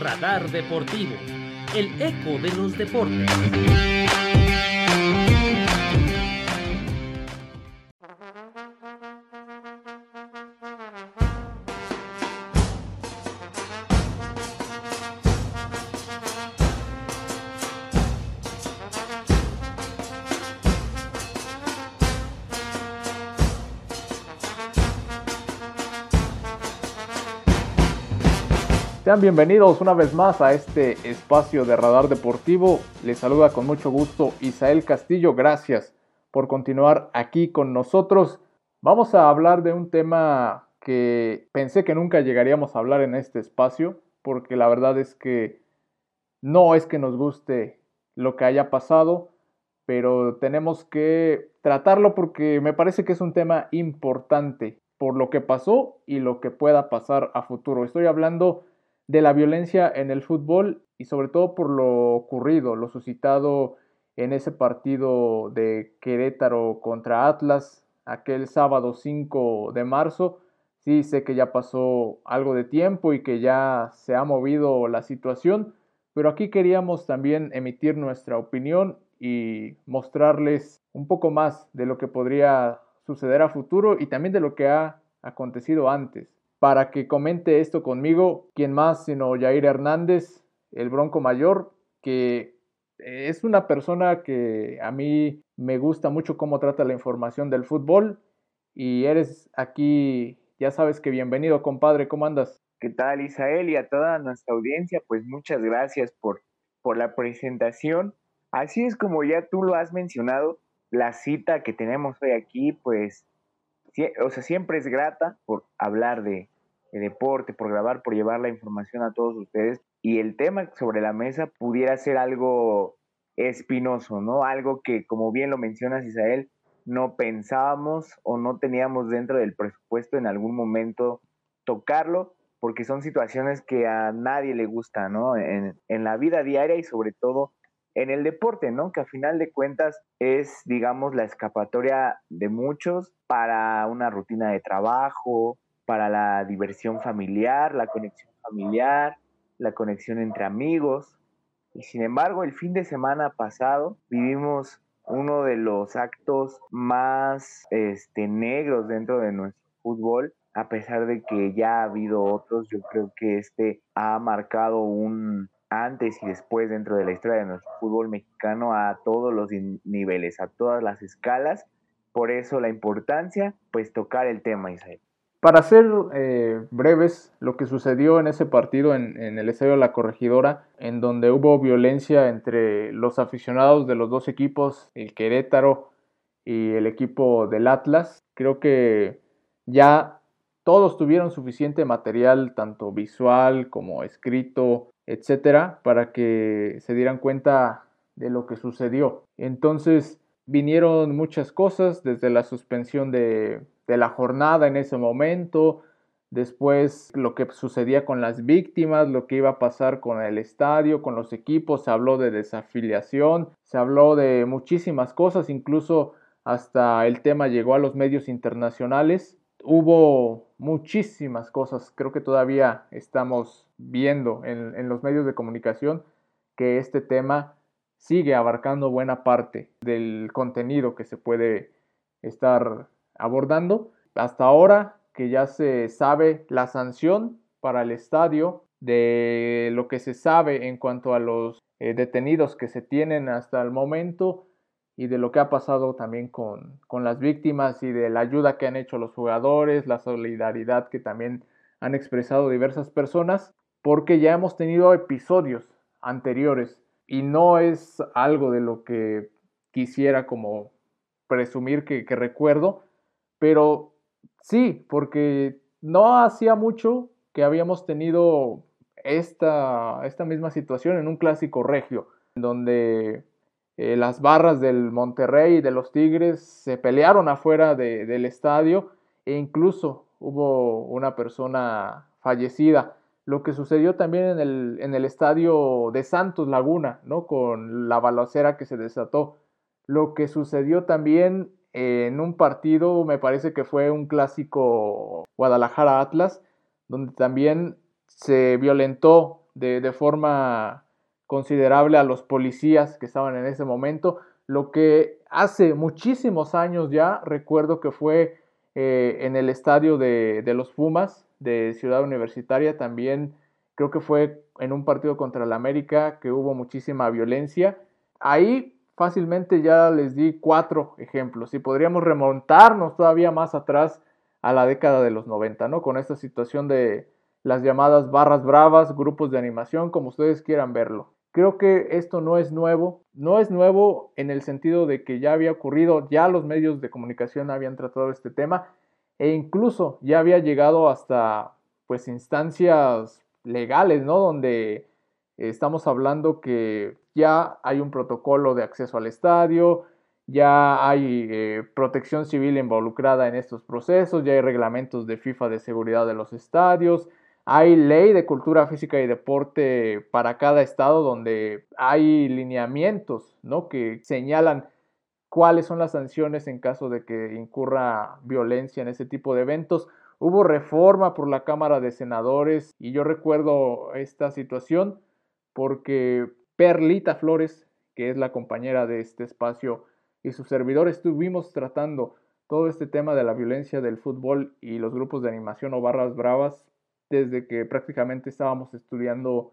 Radar Deportivo, el eco de los deportes. Sean bienvenidos una vez más a este espacio de Radar Deportivo. Les saluda con mucho gusto Isael Castillo. Gracias por continuar aquí con nosotros. Vamos a hablar de un tema que pensé que nunca llegaríamos a hablar en este espacio, porque la verdad es que no es que nos guste lo que haya pasado, pero tenemos que tratarlo porque me parece que es un tema importante por lo que pasó y lo que pueda pasar a futuro. Estoy hablando de la violencia en el fútbol y sobre todo por lo ocurrido, lo suscitado en ese partido de Querétaro contra Atlas aquel sábado 5 de marzo. Sí, sé que ya pasó algo de tiempo y que ya se ha movido la situación, pero aquí queríamos también emitir nuestra opinión y mostrarles un poco más de lo que podría suceder a futuro y también de lo que ha acontecido antes para que comente esto conmigo, quien más sino Jair Hernández, el Bronco Mayor, que es una persona que a mí me gusta mucho cómo trata la información del fútbol y eres aquí, ya sabes que bienvenido compadre, ¿cómo andas? ¿Qué tal Isael y a toda nuestra audiencia? Pues muchas gracias por, por la presentación. Así es como ya tú lo has mencionado, la cita que tenemos hoy aquí, pues o sea, siempre es grata por hablar de, deporte, por grabar, por llevar la información a todos ustedes. Y el tema sobre la mesa pudiera ser algo espinoso, ¿no? Algo que, como bien lo mencionas, Isael, no pensábamos o no teníamos dentro del presupuesto en algún momento tocarlo, porque son situaciones que a nadie le gusta, ¿no? En, en la vida diaria y sobre todo en el deporte, ¿no? Que a final de cuentas es, digamos, la escapatoria de muchos para una rutina de trabajo, para la diversión familiar, la conexión familiar, la conexión entre amigos. Y sin embargo, el fin de semana pasado vivimos uno de los actos más este, negros dentro de nuestro fútbol, a pesar de que ya ha habido otros, yo creo que este ha marcado un, antes y después dentro de la historia de nuestro fútbol mexicano a todos los niveles, a todas las escalas. Por eso la importancia, pues tocar el tema, Israel. Para ser eh, breves, lo que sucedió en ese partido en, en, el Estadio de la Corregidora, en donde hubo violencia entre los aficionados de los dos equipos, el Querétaro y el equipo del Atlas, creo que ya todos tuvieron suficiente material, tanto visual como escrito, etcétera, para que se dieran cuenta de lo que sucedió. Entonces vinieron muchas cosas, desde la suspensión de, de la jornada en ese momento, después lo que sucedía con las víctimas, lo que iba a pasar con el estadio, con los equipos, se habló de desafiliación, se habló de muchísimas cosas, incluso hasta el tema llegó a los medios internacionales hubo muchísimas cosas, creo que todavía estamos viendo en, los medios de comunicación que este tema sigue abarcando buena parte del contenido que se puede estar abordando. Hasta ahora que ya se sabe la sanción para el estadio, de lo que se sabe en cuanto a los eh, detenidos que se tienen hasta el momento, y de lo que ha pasado también con, las víctimas y de la ayuda que han hecho los jugadores, la solidaridad que también han expresado diversas personas, porque ya hemos tenido episodios anteriores y no es algo de lo que quisiera como presumir que, recuerdo, pero sí, porque no hacía mucho que habíamos tenido esta, esta misma situación en un clásico regio, donde eh, las barras del Monterrey y de los Tigres se pelearon afuera del estadio e incluso hubo una persona fallecida. Lo que sucedió también en el, en el estadio de Santos Laguna, ¿no? Con la balacera que se desató. Lo que sucedió también en un partido, me parece que fue un clásico Guadalajara-Atlas, donde también se violentó de, de forma considerable a los policías que estaban en ese momento, lo que hace muchísimos años ya, recuerdo que fue eh, en el estadio de, de, los Pumas de Ciudad Universitaria, también creo que fue en un partido contra el América que hubo muchísima violencia. Ahí fácilmente ya les di cuatro ejemplos y podríamos remontarnos todavía más atrás a la década de los 90, ¿no? Con esta situación de las llamadas barras bravas, grupos de animación, como ustedes quieran verlo. Creo que esto no es nuevo, no es nuevo en el sentido de que ya había ocurrido, ya los medios de comunicación habían tratado este tema e incluso ya había llegado hasta pues instancias legales, ¿no? Donde estamos hablando que ya hay un protocolo de acceso al estadio, ya hay eh, protección civil involucrada en estos procesos, ya hay reglamentos de FIFA de seguridad de los estadios, hay ley de cultura física y deporte para cada estado donde hay lineamientos ¿no? que señalan cuáles son las sanciones en caso de que incurra violencia en ese tipo de eventos. Hubo reforma por la Cámara de Senadores y yo recuerdo esta situación porque Perlita Flores, que es la compañera de este espacio, y su servidor estuvimos tratando todo este tema de la violencia del fútbol y los grupos de animación o barras bravas desde que prácticamente estábamos estudiando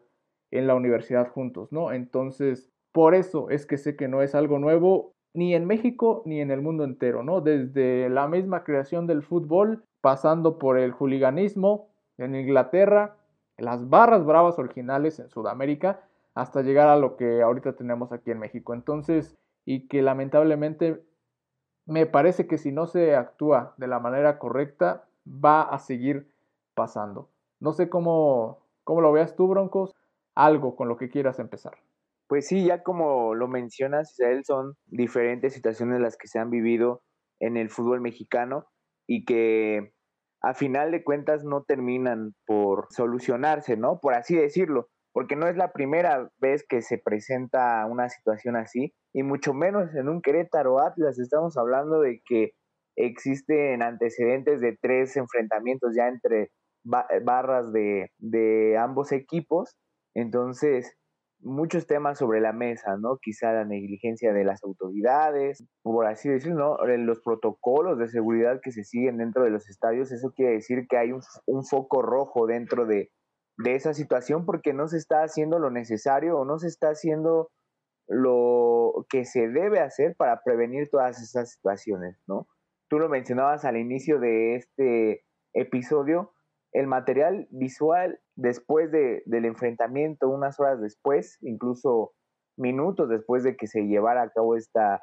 en la universidad juntos, ¿no? Entonces, por eso es que sé que no es algo nuevo ni en México ni en el mundo entero, ¿no? Desde la misma creación del fútbol, pasando por el juliganismo en Inglaterra, las barras bravas originales en Sudamérica, hasta llegar a lo que ahorita tenemos aquí en México. Entonces, y que lamentablemente me parece que si no se actúa de la manera correcta, va a seguir pasando. No sé cómo, cómo lo veas tú, Broncos, algo con lo que quieras empezar. Pues sí, ya como lo mencionas, Israel, son diferentes situaciones las que se han vivido en el fútbol mexicano y que a final de cuentas no terminan por solucionarse, ¿no? Por así decirlo, porque no es la primera vez que se presenta una situación así, y mucho menos en un Querétaro Atlas, estamos hablando de que existen antecedentes de tres enfrentamientos ya entre barras de, de ambos equipos. Entonces, muchos temas sobre la mesa, ¿no? Quizá la negligencia de las autoridades, por así decirlo, ¿no? Los protocolos de seguridad que se siguen dentro de los estadios, eso quiere decir que hay un, un, foco rojo dentro de, de esa situación porque no se está haciendo lo necesario o no se está haciendo lo que se debe hacer para prevenir todas esas situaciones, ¿no? Tú lo mencionabas al inicio de este episodio, el material visual después de, del enfrentamiento, unas horas después, incluso minutos después de que se llevara a cabo esta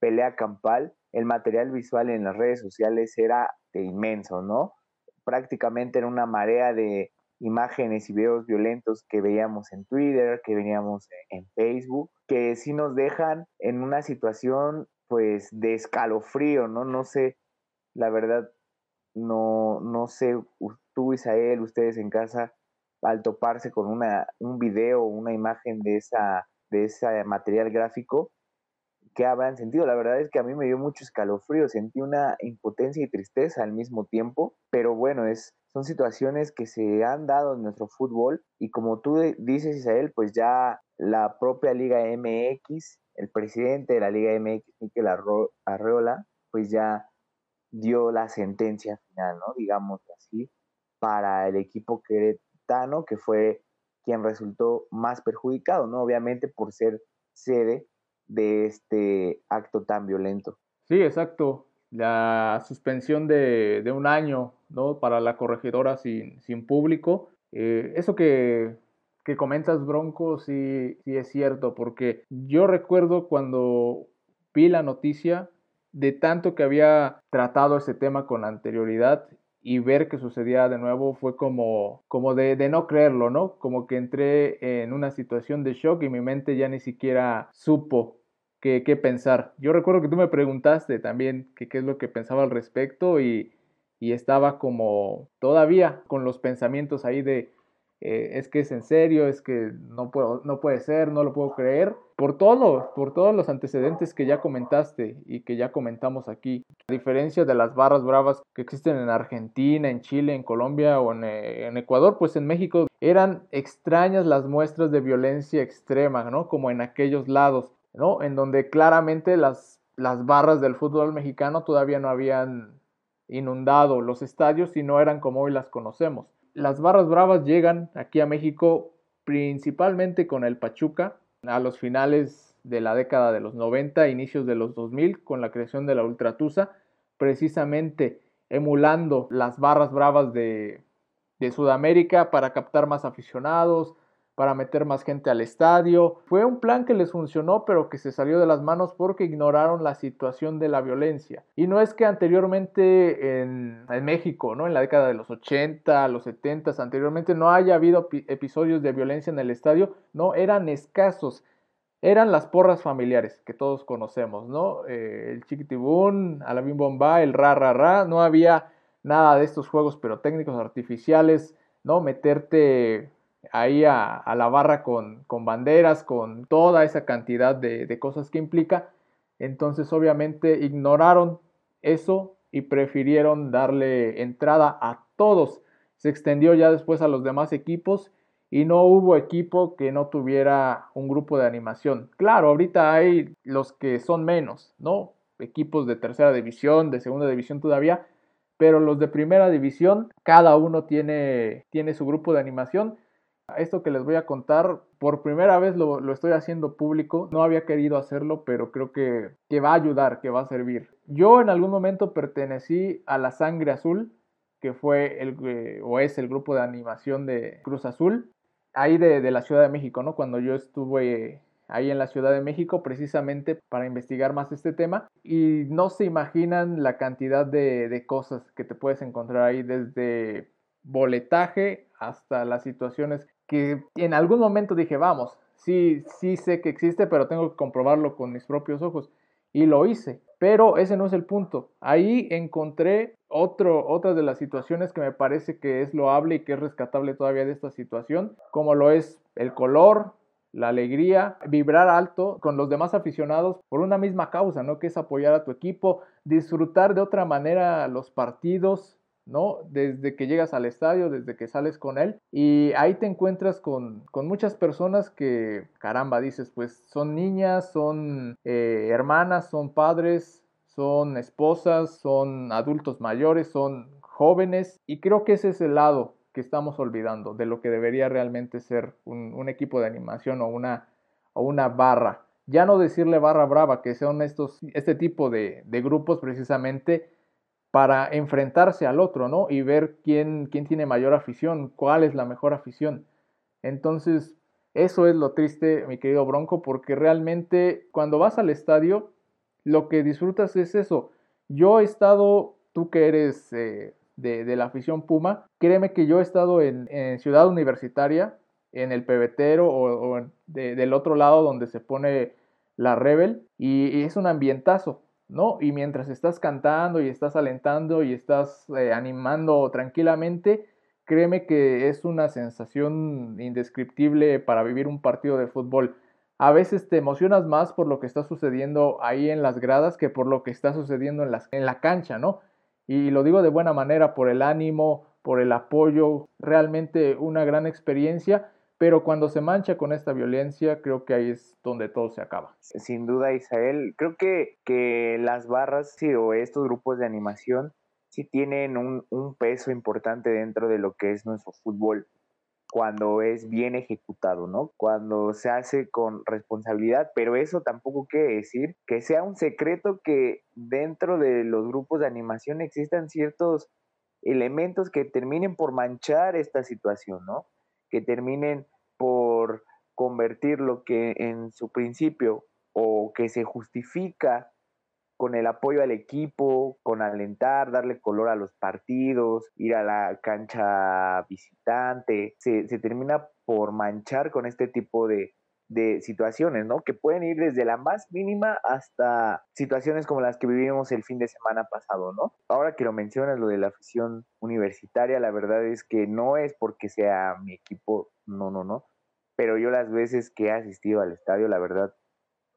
pelea campal, el material visual en las redes sociales era inmenso, ¿no? Prácticamente era una marea de imágenes y videos violentos que veíamos en Twitter, que veníamos en Facebook, que sí nos dejan en una situación pues de escalofrío, ¿no? No sé, la verdad, no, no sé tú, Isael, ustedes en casa, al toparse con una, un video una imagen de, esa, de ese material gráfico, ¿qué habrán sentido? La verdad es que a mí me dio mucho escalofrío, sentí una impotencia y tristeza al mismo tiempo, pero bueno, es, son situaciones que se han dado en nuestro fútbol y como tú dices, Isael, pues ya la propia Liga MX, el presidente de la Liga MX, Miquel Arreola, pues ya dio la sentencia final, ¿no? Digamos así, para el equipo queretano, que fue quien resultó más perjudicado, ¿no? Obviamente por ser sede de este acto tan violento. Sí, exacto. La suspensión de, un año, ¿no? Para la corregidora sin, sin público. Eh, eso que, que comentas, Bronco, sí, sí es cierto, porque yo recuerdo cuando vi la noticia, de tanto que había tratado ese tema con anterioridad y ver que sucedía de nuevo fue como, como de, de, no creerlo, ¿no? Como que entré en una situación de shock y mi mente ya ni siquiera supo qué, qué pensar. Yo recuerdo que tú me preguntaste también qué es lo que pensaba al respecto y, y estaba como todavía con los pensamientos ahí de, eh, es que es en serio, es que no, puedo, no puede ser, no lo puedo creer, por todo, por todos los antecedentes que ya comentaste y que ya comentamos aquí. A diferencia de las barras bravas que existen en Argentina, en Chile, en Colombia o en, eh, en Ecuador, pues en México eran extrañas las muestras de violencia extrema, ¿no? Como en aquellos lados, ¿no? En donde claramente las, las barras del fútbol mexicano todavía no habían inundado los estadios y no eran como hoy las conocemos. Las barras bravas llegan aquí a México principalmente con el Pachuca a los finales de la década de los 90, inicios de los 2000, con la creación de la Ultratusa, precisamente emulando las barras bravas de, de Sudamérica para captar más aficionados, para meter más gente al estadio. Fue un plan que les funcionó, pero que se salió de las manos porque ignoraron la situación de la violencia. Y no es que anteriormente en, México, ¿no? En la década de los 80, los 70, anteriormente no haya habido episodios de violencia en el estadio, no, eran escasos. Eran las porras familiares que todos conocemos, ¿no? Eh, el chiquitibún, alabim bomba, el ra ra ra, no había nada de estos juegos técnicos artificiales, ¿no? Meterte ahí a, la barra con, banderas, con toda esa cantidad de, cosas que implica. Entonces obviamente ignoraron eso y prefirieron darle entrada a todos. Se extendió ya después a los demás equipos y no hubo equipo que no tuviera un grupo de animación. Claro, ahorita hay los que son menos, ¿no? Equipos de tercera división, de segunda división todavía, pero los de primera división, cada uno tiene, tiene su grupo de animación esto que les voy a contar, por primera vez lo, estoy haciendo público. No había querido hacerlo, pero creo que, que va a ayudar, que va a servir. Yo en algún momento pertenecí a la Sangre Azul, que fue el, eh, o es el grupo de animación de Cruz Azul, ahí de, de la Ciudad de México, ¿no? Cuando yo estuve ahí en la Ciudad de México precisamente para investigar más este tema y no se imaginan la cantidad de, de cosas que te puedes encontrar ahí desde boletaje hasta las situaciones que en algún momento dije, vamos, sí, sí sé que existe, pero tengo que comprobarlo con mis propios ojos. Y lo hice. Pero ese no es el punto. Ahí encontré otro, otra de las situaciones que me parece que es loable y que es rescatable todavía de esta situación, como lo es el color, la alegría, vibrar alto con los demás aficionados por una misma causa, ¿no? Que es apoyar a tu equipo, disfrutar de otra manera los partidos, ¿no? Desde que llegas al estadio, desde que sales con él y ahí te encuentras con, muchas personas que, caramba, dices, pues son niñas, son eh, hermanas, son padres, son esposas, son adultos mayores, son jóvenes y creo que ese es el lado que estamos olvidando de lo que debería realmente ser un, equipo de animación o una, o una barra. Ya no decirle barra brava, que son estos, este tipo de, de grupos precisamente para enfrentarse al otro, ¿no? Y ver quién, quién tiene mayor afición, cuál es la mejor afición. Entonces, eso es lo triste, mi querido Bronco, porque realmente cuando vas al estadio, lo que disfrutas es eso. Yo he estado, tú que eres eh, de, la afición Puma, créeme que yo he estado en, Ciudad Universitaria, en el pebetero o, del otro lado donde se pone la Rebel, y es un ambientazo. ¿No? Y mientras estás cantando y estás alentando y estás eh, animando tranquilamente, créeme que es una sensación indescriptible para vivir un partido de fútbol. A veces te emocionas más por lo que está sucediendo ahí en las gradas que por lo que está sucediendo en, en la cancha, ¿no? Y lo digo de buena manera por el ánimo, por el apoyo, realmente una gran experiencia pero cuando se mancha con esta violencia, creo que ahí es donde todo se acaba. Sin duda, Isael. Creo que, que las barras o estos grupos de animación sí tienen un, un peso importante dentro de lo que es nuestro fútbol cuando es bien ejecutado, ¿no? Cuando se hace con responsabilidad, pero eso tampoco quiere decir que sea un secreto que dentro de los grupos de animación existan ciertos elementos que terminen por manchar esta situación, ¿no? Que terminen por convertir lo que en su principio o que se justifica con el apoyo al equipo, con alentar, darle color a los partidos, ir a la cancha visitante, se, termina por manchar con este tipo de, de situaciones, ¿no? Que pueden ir desde la más mínima hasta situaciones como las que vivimos el fin de semana pasado, ¿no? Ahora que lo mencionas, lo de la afición universitaria, la verdad es que no es porque sea mi equipo, no, no, no. Pero yo las veces que he asistido al estadio, la verdad,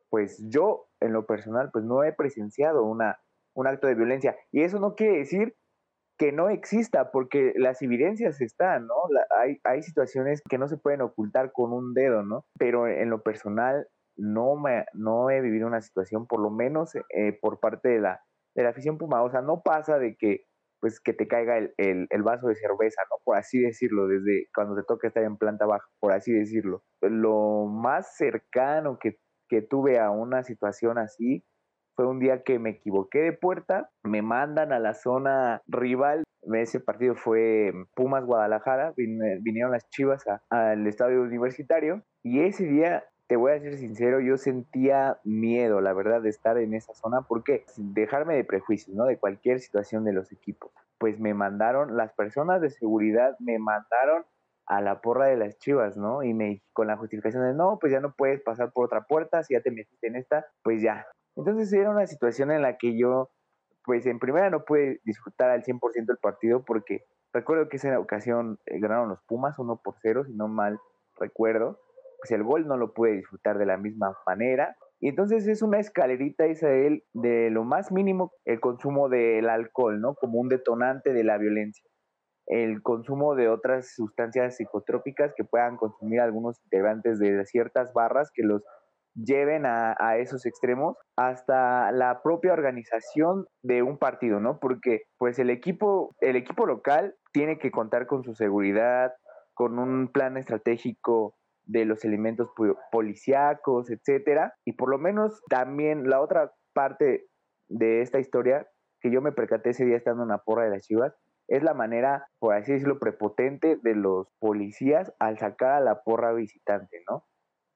pues yo en lo personal, pues no he presenciado una, un acto de violencia. Y eso no quiere decir que no exista, porque las evidencias están, ¿no? hay, hay situaciones que no se pueden ocultar con un dedo, ¿no? Pero en lo personal no, me, no he vivido una situación, por lo menos eh, por parte de la, de la afición Puma. O sea, no pasa de que pues que te caiga el, el, vaso de cerveza, ¿no? Por así decirlo, desde cuando te toca estar en planta baja, por así decirlo. Lo más cercano que, que tuve a una situación así fue un día que me equivoqué de puerta, me mandan a la zona rival. Ese partido fue Pumas Guadalajara, vinieron las Chivas al estadio universitario y ese día te voy a ser sincero, yo sentía miedo, la verdad, de estar en esa zona, porque sin dejarme de prejuicios, ¿no? De cualquier situación de los equipos. Pues me mandaron, las personas de seguridad me mandaron a la porra de las chivas, ¿no? Y me con la justificación de no, pues ya no puedes pasar por otra puerta, si ya te metiste en esta, pues ya. Entonces era una situación en la que yo, pues en primera no pude disfrutar al 100% el partido porque recuerdo que esa ocasión eh, ganaron los Pumas 1 por 0, si no mal recuerdo. Pues el gol no lo pude disfrutar de la misma manera. Y entonces es una escalerita, Israel, de lo más mínimo el consumo del alcohol, ¿no? Como un detonante de la violencia. El consumo de otras sustancias psicotrópicas que puedan consumir algunos integrantes de ciertas barras que los lleven a, esos extremos hasta la propia organización de un partido, ¿no? Porque pues el equipo, el equipo local tiene que contar con su seguridad, con un plan estratégico de los elementos policíacos, etcétera, y por lo menos también la otra parte de esta historia que yo me percaté ese día estando en la porra de las Chivas es la manera, por así decirlo, prepotente de los policías al sacar a la porra visitante, ¿no?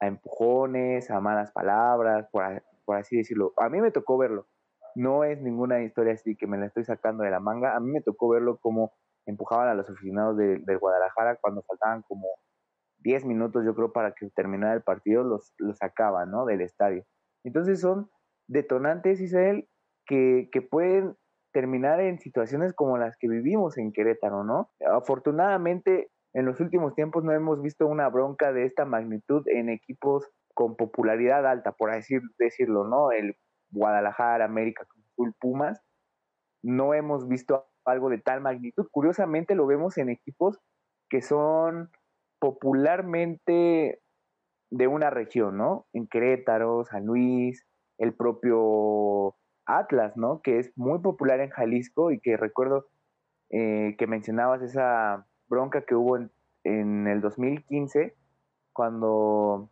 A empujones, a malas palabras, por, por, así decirlo. A mí me tocó verlo. No es ninguna historia así que me la estoy sacando de la manga. A mí me tocó verlo como empujaban a los aficionados de, Guadalajara cuando faltaban como 10 minutos, yo creo, para que terminara el partido, los, los sacaban, ¿no? Del estadio. Entonces son detonantes, Israel, que, que pueden terminar en situaciones como las que vivimos en Querétaro, ¿no? Afortunadamente, en los últimos tiempos no hemos visto una bronca de esta magnitud en equipos con popularidad alta, por así decirlo, ¿no? El Guadalajara, América, Pumas. No hemos visto algo de tal magnitud. Curiosamente lo vemos en equipos que son popularmente de una región, ¿no? En Querétaro, San Luis, el propio Atlas, ¿no? Que es muy popular en Jalisco y que recuerdo eh, que mencionabas esa bronca que hubo en, en el 2015, cuando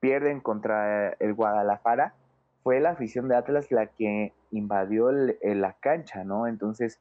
pierden contra el Guadalajara, fue la afición de Atlas la que invadió la cancha, ¿no? Entonces,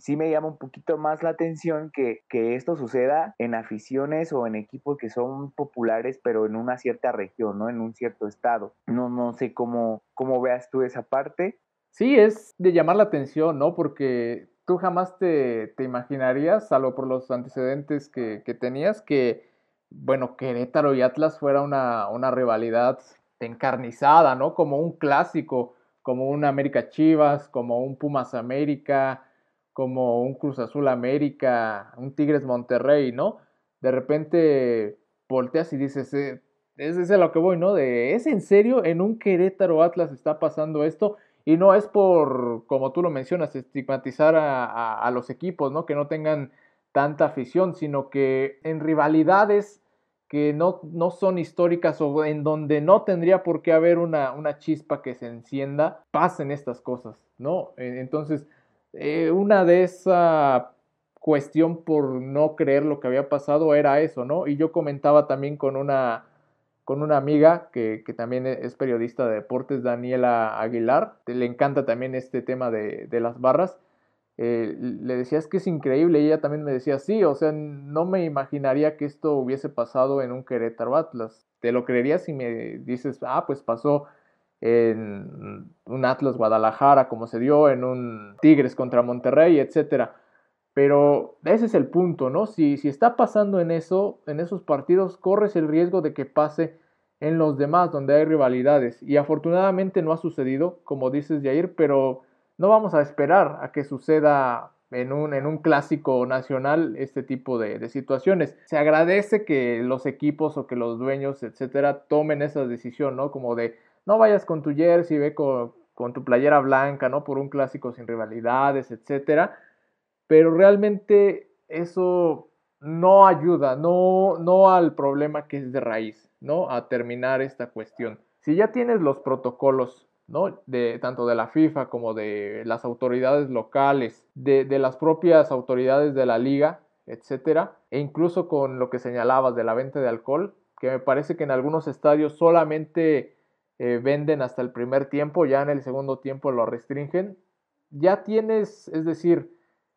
sí me llama un poquito más la atención que, que, esto suceda en aficiones o en equipos que son populares, pero en una cierta región, ¿no? En un cierto estado. No, no sé cómo, cómo veas tú esa parte. Sí, es de llamar la atención, ¿no? Porque tú jamás te, imaginarías, salvo por los antecedentes que, tenías, que, bueno, Querétaro y Atlas fuera una, una, rivalidad encarnizada, ¿no? Como un clásico, como un América Chivas, como un Pumas América, como un Cruz Azul América, un Tigres Monterrey, ¿no? De repente volteas y dices, eh, es, es a lo que voy, ¿no? De, ¿es en serio en un Querétaro Atlas está pasando esto? Y no es por, como tú lo mencionas, estigmatizar a, los equipos, ¿no? Que no tengan tanta afición, sino que en rivalidades que no, no son históricas o en donde no tendría por qué haber una, una chispa que se encienda, pasen estas cosas, ¿no? Entonces, eh, una de esa cuestión por no creer lo que había pasado era eso, ¿no? Y yo comentaba también con una con una amiga que, también e, es periodista de deportes, Daniela Aguilar. Le encanta también este tema de, las barras. Eh, le decía, es que es increíble. Y ella también me decía, sí, o sea, no me imaginaría que esto hubiese pasado en un Querétaro Atlas. Te lo creería si me dices, ah, pues pasó en un Atlas Guadalajara, como se dio en un Tigres contra Monterrey, etcétera. Pero ese es el punto, ¿no? Si, si está pasando en eso, en esos partidos, corres el riesgo de que pase en los demás donde hay rivalidades. Y afortunadamente no ha sucedido, como dices Jair, pero no vamos a esperar a que suceda en un, en un clásico nacional este tipo de, situaciones. Se agradece que los equipos o que los dueños, etcétera, tomen esa decisión, ¿no? Como de no vayas con tu jersey, ve con, con tu playera blanca, ¿no? Por un clásico sin rivalidades, etcétera. Pero realmente eso no ayuda, no, no al problema que es de raíz, ¿no? A terminar esta cuestión. Si ya tienes los protocolos ¿no? De, tanto de la FIFA como de las autoridades locales, de, las propias autoridades de la liga, etcétera, e incluso con lo que señalabas de la venta de alcohol, que me parece que en algunos estadios solamente eh, venden hasta el primer tiempo, ya en el segundo tiempo lo restringen. Ya tienes, es decir,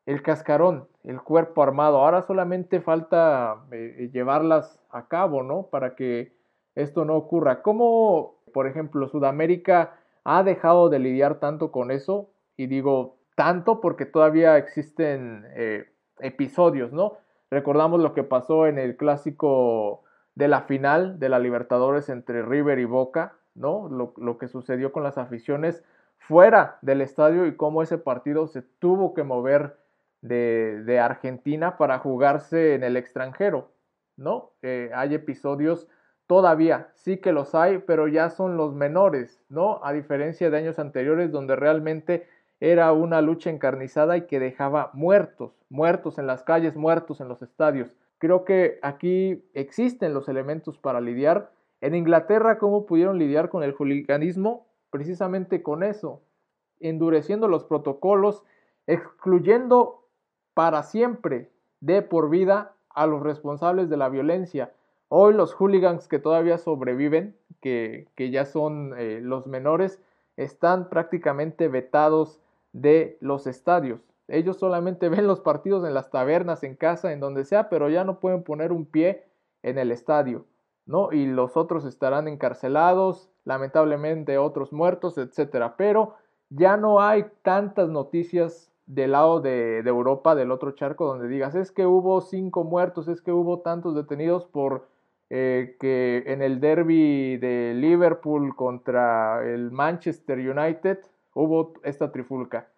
el cascarón, el cuerpo armado. Ahora solamente falta eh, llevarlas a cabo, ¿no? Para que esto no ocurra. Como, por ejemplo, Sudamérica ha dejado de lidiar tanto con eso, y digo tanto porque todavía existen eh, episodios, ¿no? Recordamos lo que pasó en el clásico de la final de la Libertadores entre River y Boca, ¿no? Lo, que sucedió con las aficiones fuera del estadio y cómo ese partido se tuvo que mover de, Argentina para jugarse en el extranjero, ¿no? Eh, hay episodios Todavía sí que los hay, pero ya son los menores, ¿no? A diferencia de años anteriores donde realmente era una lucha encarnizada y que dejaba muertos, muertos en las calles, muertos en los estadios. Creo que aquí existen los elementos para lidiar. En Inglaterra, ¿cómo pudieron lidiar con el juliganismo? Precisamente con eso, endureciendo los protocolos, excluyendo para siempre, de por vida, a los responsables de la violencia. Hoy los hooligans que todavía sobreviven, que, ya son eh, los menores, están prácticamente vetados de los estadios. Ellos solamente ven los partidos en las tabernas, en casa, en donde sea, pero ya no pueden poner un pie en el estadio, ¿no? Y los otros estarán encarcelados, lamentablemente otros muertos, etcétera. Pero ya no hay tantas noticias del lado de, de Europa, del otro charco, donde digas, es que hubo cinco muertos, es que hubo tantos detenidos por eh, que en el derby de Liverpool contra el Manchester United hubo esta trifulca.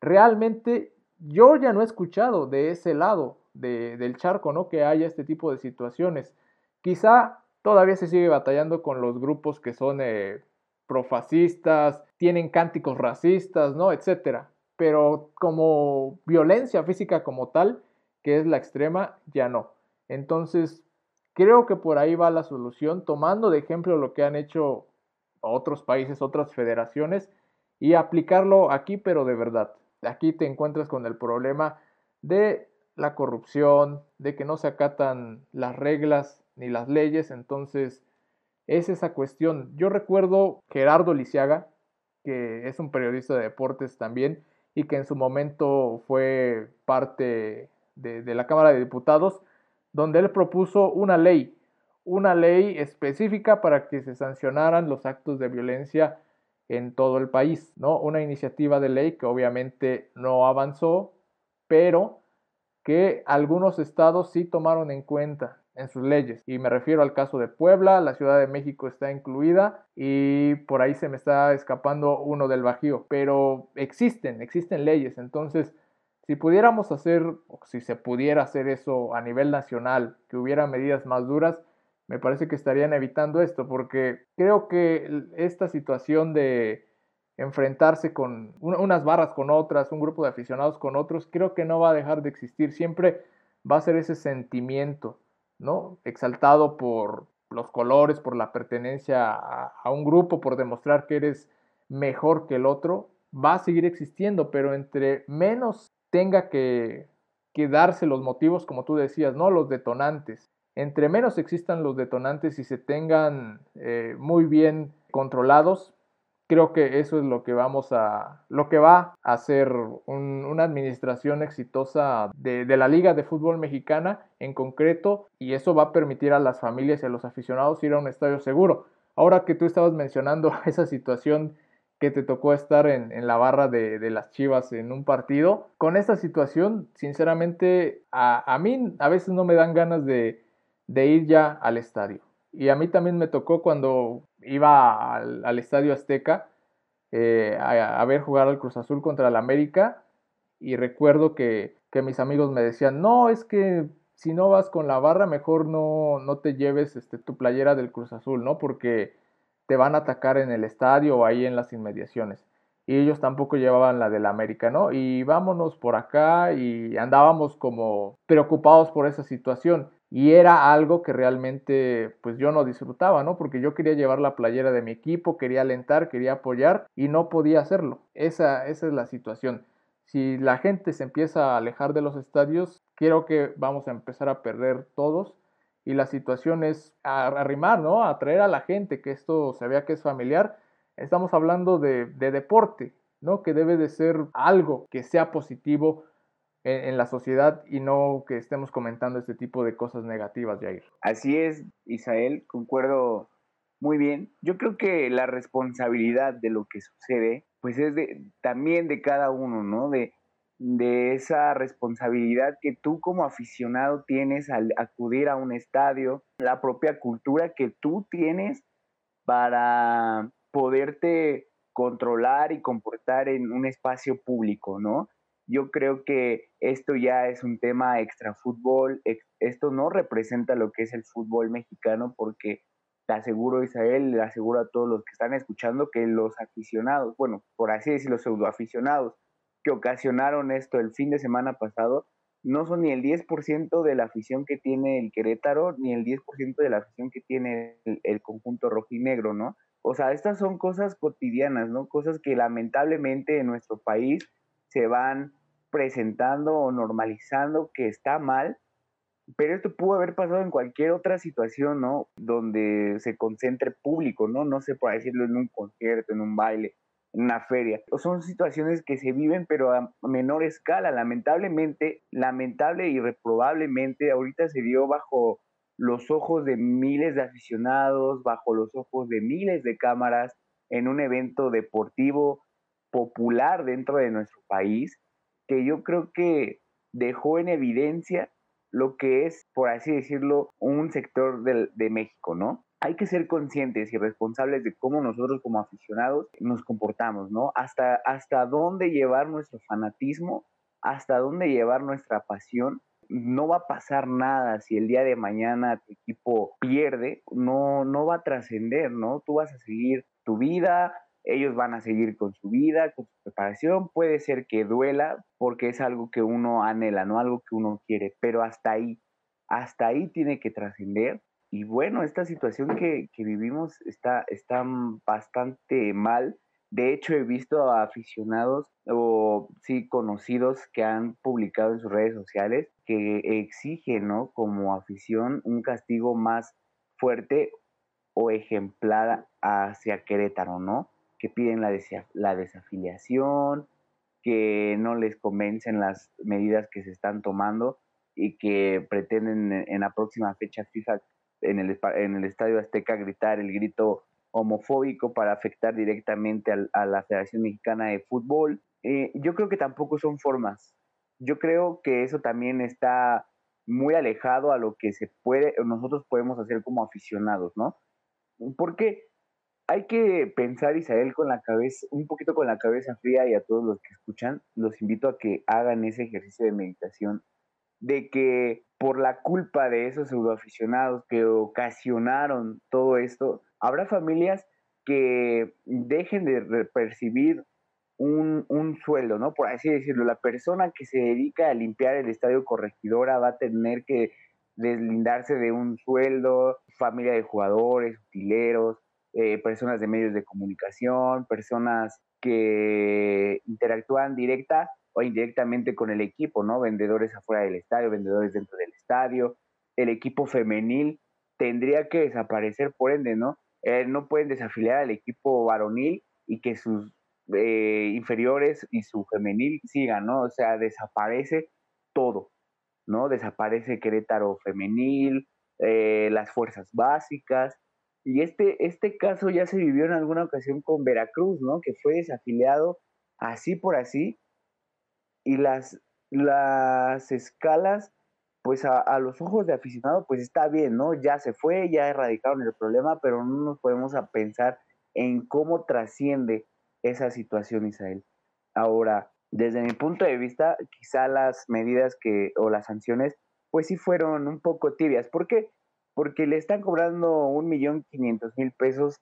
Realmente yo ya no he escuchado de ese lado del charco, ¿no? Que haya este tipo de situaciones. Quizá todavía se sigue batallando con los grupos que son eh, profascistas, tienen cánticos racistas, ¿no? Etcétera. Pero como violencia física como tal, que es la extrema, ya no. Entonces, Creo que por ahí va la solución, tomando de ejemplo lo que han hecho otros países, otras federaciones, y aplicarlo aquí, pero de verdad. Aquí te encuentras con el problema de la corrupción, de que no se acatan las reglas ni las leyes, entonces es esa cuestión. Yo recuerdo Gerardo Lisiaga, que es un periodista de deportes también, y que en su momento fue parte de, la Cámara de Diputados, donde él propuso una ley, una ley específica para que se sancionaran los actos de violencia en todo el país, ¿no? Una iniciativa de ley que obviamente no avanzó, pero que algunos estados sí tomaron en cuenta en sus leyes. Y me refiero al caso de Puebla, la Ciudad de México está incluida y por ahí se me está escapando uno del Bajío, pero existen, existen leyes, entonces si pudiéramos hacer, o si se pudiera hacer eso a nivel nacional, que hubiera medidas más duras, me parece que estarían evitando esto, porque creo que esta situación de enfrentarse con unas barras con otras, un grupo de aficionados con otros, creo que no va a dejar de existir. Siempre va a ser ese sentimiento, ¿no? Exaltado por los colores, por la pertenencia a, un grupo, por demostrar que eres mejor que el otro, va a seguir existiendo, pero entre menos tenga que, darse los motivos, como tú decías, ¿no? Los detonantes. Entre menos existan los detonantes y se tengan eh, muy bien controlados, creo que eso es lo que vamos a, lo que va a hacer una administración exitosa de, la Liga de Fútbol Mexicana en concreto, y eso va a permitir a las familias y a los aficionados ir a un estadio seguro. Ahora que tú estabas mencionando esa situación que te tocó estar en, la barra de, las Chivas en un partido. Con esta situación, sinceramente, a, mí a veces no me dan ganas de, ir ya al estadio. Y a mí también me tocó cuando iba al, Estadio Azteca eh, a, ver jugar al Cruz Azul contra el América y recuerdo que, que, mis amigos me decían, no, es que si no vas con la barra, mejor no, no te lleves este, tu playera del Cruz Azul, ¿no? Porque te van a atacar en el estadio o ahí en las inmediaciones. Y ellos tampoco llevaban la del América, ¿no? Y vámonos por acá y andábamos como preocupados por esa situación. Y era algo que realmente pues yo no disfrutaba, ¿no? Porque yo quería llevar la playera de mi equipo, quería alentar, quería apoyar y no podía hacerlo. Esa, esa es la situación. Si la gente se empieza a alejar de los estadios, creo que vamos a empezar a perder todos y la situación es arrimar, ¿no? Atraer a la gente, que esto se vea que es familiar. Estamos hablando de, deporte, ¿no? Que debe de ser algo que sea positivo en, la sociedad y no que estemos comentando este tipo de cosas negativas, Jair. Así es, Isael, concuerdo muy bien. Yo creo que la responsabilidad de lo que sucede, pues es de, también de cada uno, ¿no? De, de esa responsabilidad que tú como aficionado tienes al acudir a un estadio, la propia cultura que tú tienes para poderte controlar y comportar en un espacio público, ¿no? Yo creo que esto ya es un tema extra fútbol, esto no representa lo que es el fútbol mexicano porque te aseguro Israel, le aseguro a todos los que están escuchando que los aficionados, bueno, por así decirlo, pseudoaficionados, que ocasionaron esto el fin de semana pasado no son ni el 10% de la afición que tiene el Querétaro, ni el 10% de la afición que tiene el, el, conjunto rojinegro, ¿no? O sea, estas son cosas cotidianas, ¿no? Cosas que lamentablemente en nuestro país se van presentando o normalizando que está mal, pero esto pudo haber pasado en cualquier otra situación, ¿no? Donde se concentre público, ¿no? No sé, por decirlo, en un concierto, en un baile una feria. Son situaciones que se viven pero a menor escala. Lamentablemente, lamentable y reprobablemente, ahorita se dio bajo los ojos de miles de aficionados, bajo los ojos de miles de cámaras, en un evento deportivo popular dentro de nuestro país, que yo creo que dejó en evidencia lo que es, por así decirlo, un sector de, de México, ¿no? hay que ser conscientes y responsables de cómo nosotros como aficionados nos comportamos, ¿no? Hasta, hasta dónde llevar nuestro fanatismo, hasta dónde llevar nuestra pasión. No va a pasar nada si el día de mañana tu equipo pierde, no, no va a trascender, ¿no? Tú vas a seguir tu vida, ellos van a seguir con su vida, con su preparación. Puede ser que duela porque es algo que uno anhela, no algo que uno quiere, pero hasta ahí, hasta ahí tiene que trascender y bueno, esta situación que, vivimos está, está bastante mal. De hecho, he visto a aficionados o sí conocidos que han publicado en sus redes sociales que exigen, ¿no? Como afición un castigo más fuerte o ejemplar hacia Querétaro, ¿no? Que piden la, la desafiliación, que no les convencen las medidas que se están tomando y que pretenden en la próxima fecha FIFA en el, en el Estadio Azteca gritar el grito homofóbico para afectar directamente a la Federación Mexicana de Fútbol. Eh, yo creo que tampoco son formas. Yo creo que eso también está muy alejado a lo que se puede, nosotros podemos hacer como aficionados, ¿no? Porque hay que pensar, Isabel, con la cabeza, un poquito con la cabeza fría y a todos los que escuchan, los invito a que hagan ese ejercicio de meditación de que por la culpa de esos pseudoaficionados que ocasionaron todo esto, habrá familias que dejen de percibir un, un, sueldo, ¿no? Por así decirlo, la persona que se dedica a limpiar el estadio corregidora va a tener que deslindarse de un sueldo, familia de jugadores, utileros, eh, personas de medios de comunicación, personas que interactúan directa o indirectamente con el equipo, ¿no? Vendedores afuera del estadio, vendedores dentro del estadio. El equipo femenil tendría que desaparecer, por ende, ¿no? Eh, no pueden desafiliar al equipo varonil y que sus eh, inferiores y su femenil sigan, ¿no? O sea, desaparece todo, ¿no? Desaparece Querétaro femenil, las fuerzas básicas. Y este, este caso ya se vivió en alguna ocasión con Veracruz, ¿no? Que fue desafiliado así por así y las, las escalas pues a, los ojos de aficionado, pues está bien, ¿no? Ya se fue, ya erradicaron el problema, pero no nos podemos a pensar en cómo trasciende esa situación, Israel. Ahora, desde mi punto de vista, quizá las medidas que, o las sanciones, pues sí fueron un poco tibias. ¿Por qué? Porque le están cobrando un millón quinientos mil pesos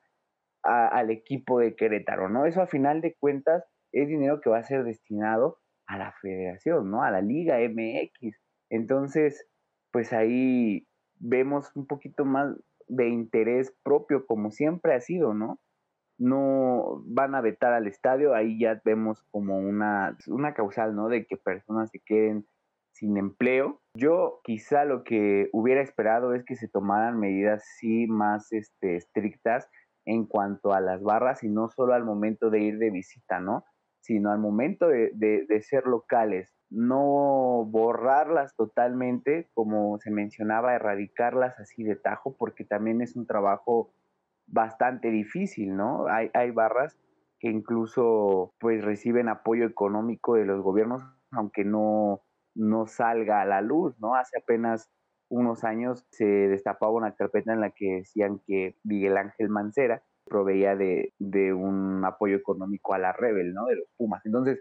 al equipo de Querétaro, ¿no? Eso a final de cuentas es dinero que va a ser destinado a la federación, ¿no? A la Liga MX. Entonces, pues ahí vemos un poquito más de interés propio, como siempre ha sido, ¿no? No van a vetar al estadio, ahí ya vemos como una, una causal, ¿no? De que personas se queden sin empleo. Yo quizá lo que hubiera esperado es que se tomaran medidas sí más este, estrictas en cuanto a las barras y no solo al momento de ir de visita, ¿no? Sino al momento de, ser locales, no borrarlas totalmente, como se mencionaba, erradicarlas así de tajo, porque también es un trabajo bastante difícil, ¿no? Hay, hay barras que incluso pues reciben apoyo económico de los gobiernos, aunque no, no salga a la luz, ¿no? Hace apenas unos años se destapaba una carpeta en la que decían que Miguel Ángel Mancera proveía de, un apoyo económico a la Rebel, ¿no? De los Pumas. Entonces,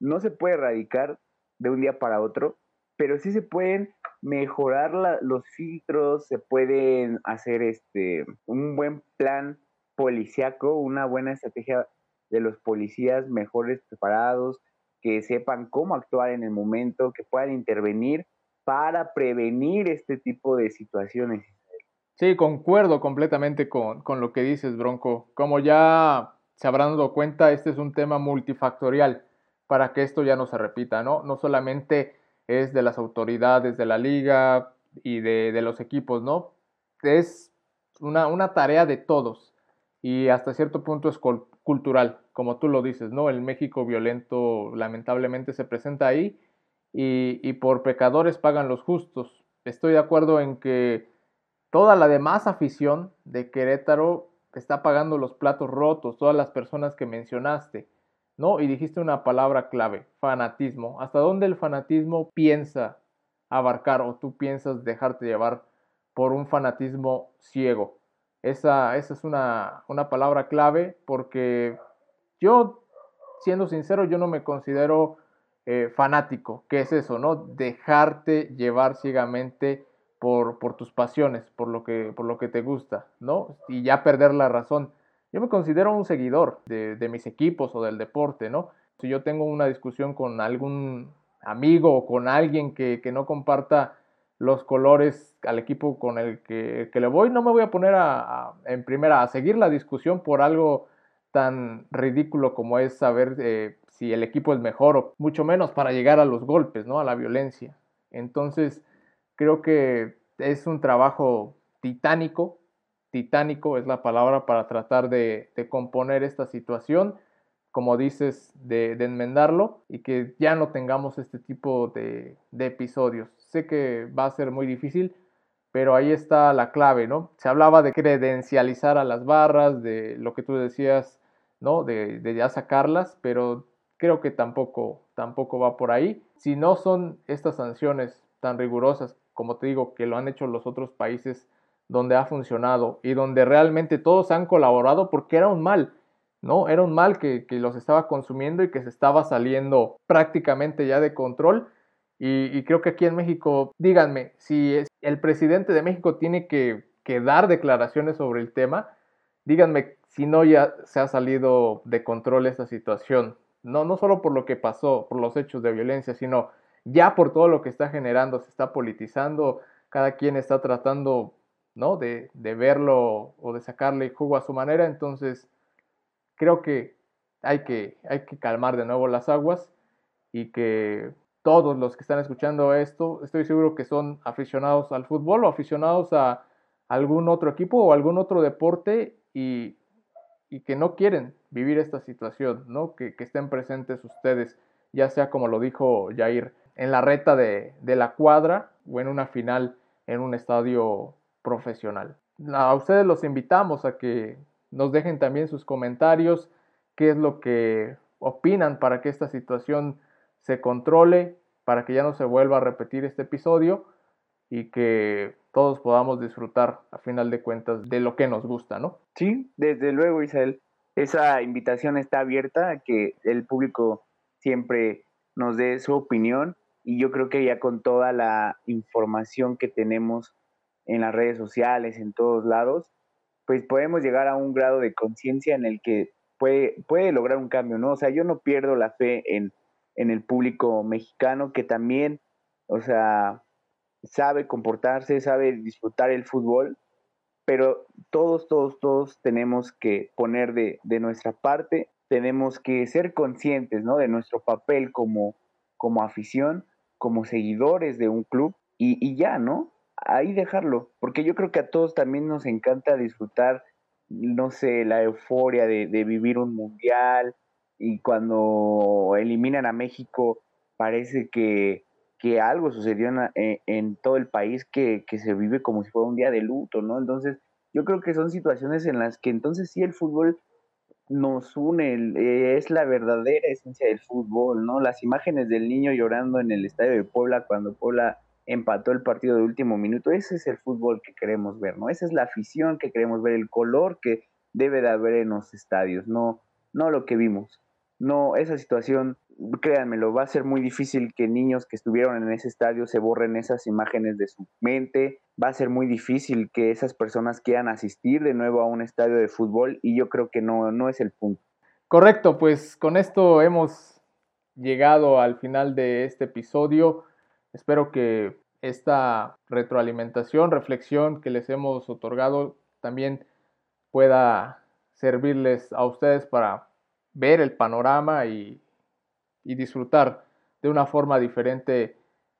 no se puede erradicar de un día para otro, pero sí se pueden mejorar los filtros, se pueden hacer este un buen plan policiaco, una buena estrategia de los policías mejores preparados, que sepan cómo actuar en el momento, que puedan intervenir para prevenir este tipo de situaciones. Sí, concuerdo completamente con, lo que dices, Bronco. Como ya se habrán dado cuenta, este es un tema multifactorial para que esto ya no se repita, ¿no? No solamente es de las autoridades de la liga y de, los equipos, ¿no? Es una, una, tarea de todos y hasta cierto punto es cultural, como tú lo dices, ¿no? El México violento lamentablemente se presenta ahí y, por pecadores pagan los justos. Estoy de acuerdo en que toda la demás afición de Querétaro está pagando los platos rotos, todas las personas que mencionaste, ¿no? Y dijiste una palabra clave, fanatismo. ¿Hasta dónde el fanatismo piensa abarcar o tú piensas dejarte llevar por un fanatismo ciego? Esa, esa es una, una palabra clave porque yo, siendo sincero, yo no me considero eh, fanático, que es eso, ¿no? Dejarte llevar ciegamente por, por tus pasiones, por lo, que, por lo que te gusta, ¿no? Y ya perder la razón. Yo me considero un seguidor de, mis equipos o del deporte, ¿no? Si yo tengo una discusión con algún amigo o con alguien que, no comparta los colores al equipo con el que, le voy, no me voy a poner a, en primera a seguir la discusión por algo tan ridículo como es saber eh, si el equipo es mejor o mucho menos para llegar a los golpes, ¿no? A la violencia. Entonces, creo que es un trabajo titánico, titánico es la palabra para tratar de, componer esta situación, como dices, de, enmendarlo y que ya no tengamos este tipo de, de episodios. Sé que va a ser muy difícil, pero ahí está la clave, ¿no? Se hablaba de credencializar a las barras, de lo que tú decías, ¿no? De, de, ya sacarlas, pero creo que tampoco, tampoco va por ahí. Si no son estas sanciones tan rigurosas, como te digo, que lo han hecho los otros países donde ha funcionado y donde realmente todos han colaborado porque era un mal, ¿no? Era un mal que, los estaba consumiendo y que se estaba saliendo prácticamente ya de control. Y, creo que aquí en México, díganme, si el presidente de México tiene que, que dar declaraciones sobre el tema, díganme si no ya se ha salido de control esta situación no, no solo por lo que pasó, por los hechos de violencia, sino ya por todo lo que está generando, se está politizando, cada quien está tratando ¿no? de, verlo o de sacarle jugo a su manera, entonces creo que hay, que hay que calmar de nuevo las aguas y que todos los que están escuchando esto, estoy seguro que son aficionados al fútbol o aficionados a algún otro equipo o algún otro deporte y y que no quieren vivir esta situación, ¿no? Que, estén presentes ustedes, ya sea como lo dijo Jair, en la reta de, la cuadra o en una final en un estadio profesional. A ustedes los invitamos a que nos dejen también sus comentarios, qué es lo que opinan para que esta situación se controle, para que ya no se vuelva a repetir este episodio. Y que todos podamos disfrutar a final de cuentas de lo que nos gusta, ¿no? Sí, desde luego, Isabel. Esa invitación está abierta a que el público siempre nos dé su opinión y yo creo que ya con toda la información que tenemos en las redes sociales, en todos lados, pues podemos llegar a un grado de conciencia en el que puede, puede lograr un cambio, ¿no? O sea, yo no pierdo la fe en, en el público mexicano que también, o sea, sabe comportarse, sabe disfrutar el fútbol, pero todos, todos, todos tenemos que poner de, de nuestra parte, tenemos que ser conscientes, ¿no? De nuestro papel como, como afición, como seguidores de un club y, y ya, ¿no? Ahí dejarlo, porque yo creo que a todos también nos encanta disfrutar, no sé, la euforia de, de vivir un mundial y cuando eliminan a México parece que, que algo sucedió en, eh, todo el país que, que, se vive como si fuera un día de luto, ¿no? Entonces, yo creo que son situaciones en las que entonces sí el fútbol nos une, eh, es la verdadera esencia del fútbol, ¿no? Las imágenes del niño llorando en el estadio de Puebla cuando Puebla empató el partido de último minuto, ese es el fútbol que queremos ver, ¿no? Esa es la afición que queremos ver, el color que debe de haber en los estadios, no, no lo que vimos. No, esa situación créanmelo, va a ser muy difícil que niños que estuvieron en ese estadio se borren esas imágenes de su mente, va a ser muy difícil que esas personas quieran asistir de nuevo a un estadio de fútbol y yo creo que no, no es el punto. Correcto, pues con esto hemos llegado al final de este episodio. Espero que esta retroalimentación, reflexión que les hemos otorgado también pueda servirles a ustedes para ver el panorama y y disfrutar de una forma diferente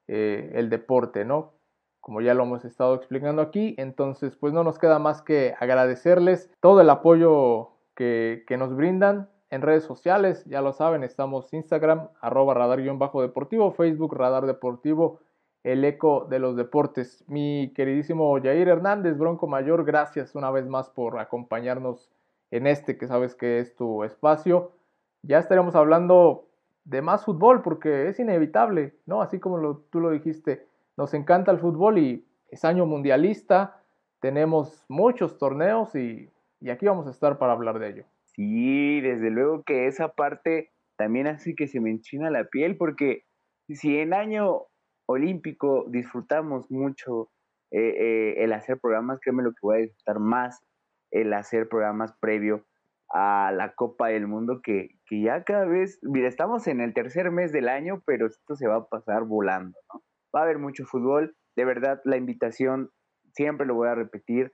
eh, el deporte, ¿no? Como ya lo hemos estado explicando aquí, entonces pues no nos queda más que agradecerles todo el apoyo que, que nos brindan en redes sociales, ya lo saben, estamos Instagram, arroba radar-deportivo, Facebook Radar Deportivo, el eco de los deportes. Mi queridísimo Jair Hernández, Bronco Mayor, gracias una vez más por acompañarnos en este que sabes que es tu espacio. Ya estaremos hablando de más fútbol porque es inevitable, ¿no? Así como lo, tú lo dijiste, nos encanta el fútbol y es año mundialista, tenemos muchos torneos y, y aquí vamos a estar para hablar de ello. Sí, desde luego que esa parte también hace que se me enchina la piel porque si en año olímpico disfrutamos mucho eh, eh, el hacer programas, créeme lo que voy a disfrutar más el hacer programas previo a la Copa del Mundo que, que, ya cada vez, mira, estamos en el tercer mes del año, pero esto se va a pasar volando, ¿no? Va a haber mucho fútbol, de verdad la invitación, siempre lo voy a repetir,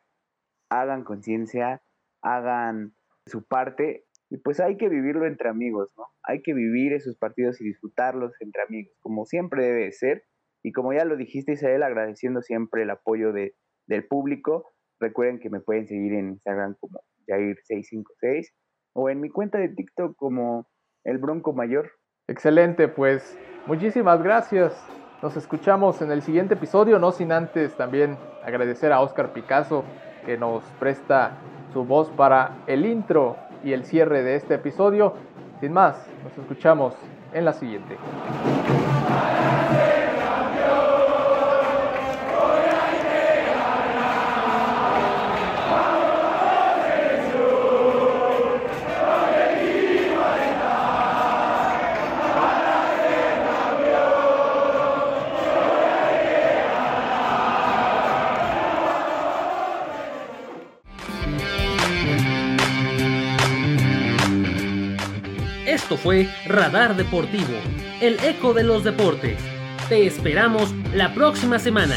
hagan conciencia, hagan su parte y pues hay que vivirlo entre amigos, ¿no? Hay que vivir esos partidos y disfrutarlos entre amigos, como siempre debe ser. Y como ya lo dijiste Isabel, agradeciendo siempre el apoyo de, del público, recuerden que me pueden seguir en Instagram como Jair656 o en mi cuenta de TikTok como El Bronco Mayor. Excelente, pues muchísimas gracias. Nos escuchamos en el siguiente episodio, no sin antes también agradecer a Oscar Picasso que nos presta su voz para el intro y el cierre de este episodio. Sin más, nos escuchamos en la siguiente. Fue Radar Deportivo, el eco de los deportes. Te esperamos la próxima semana.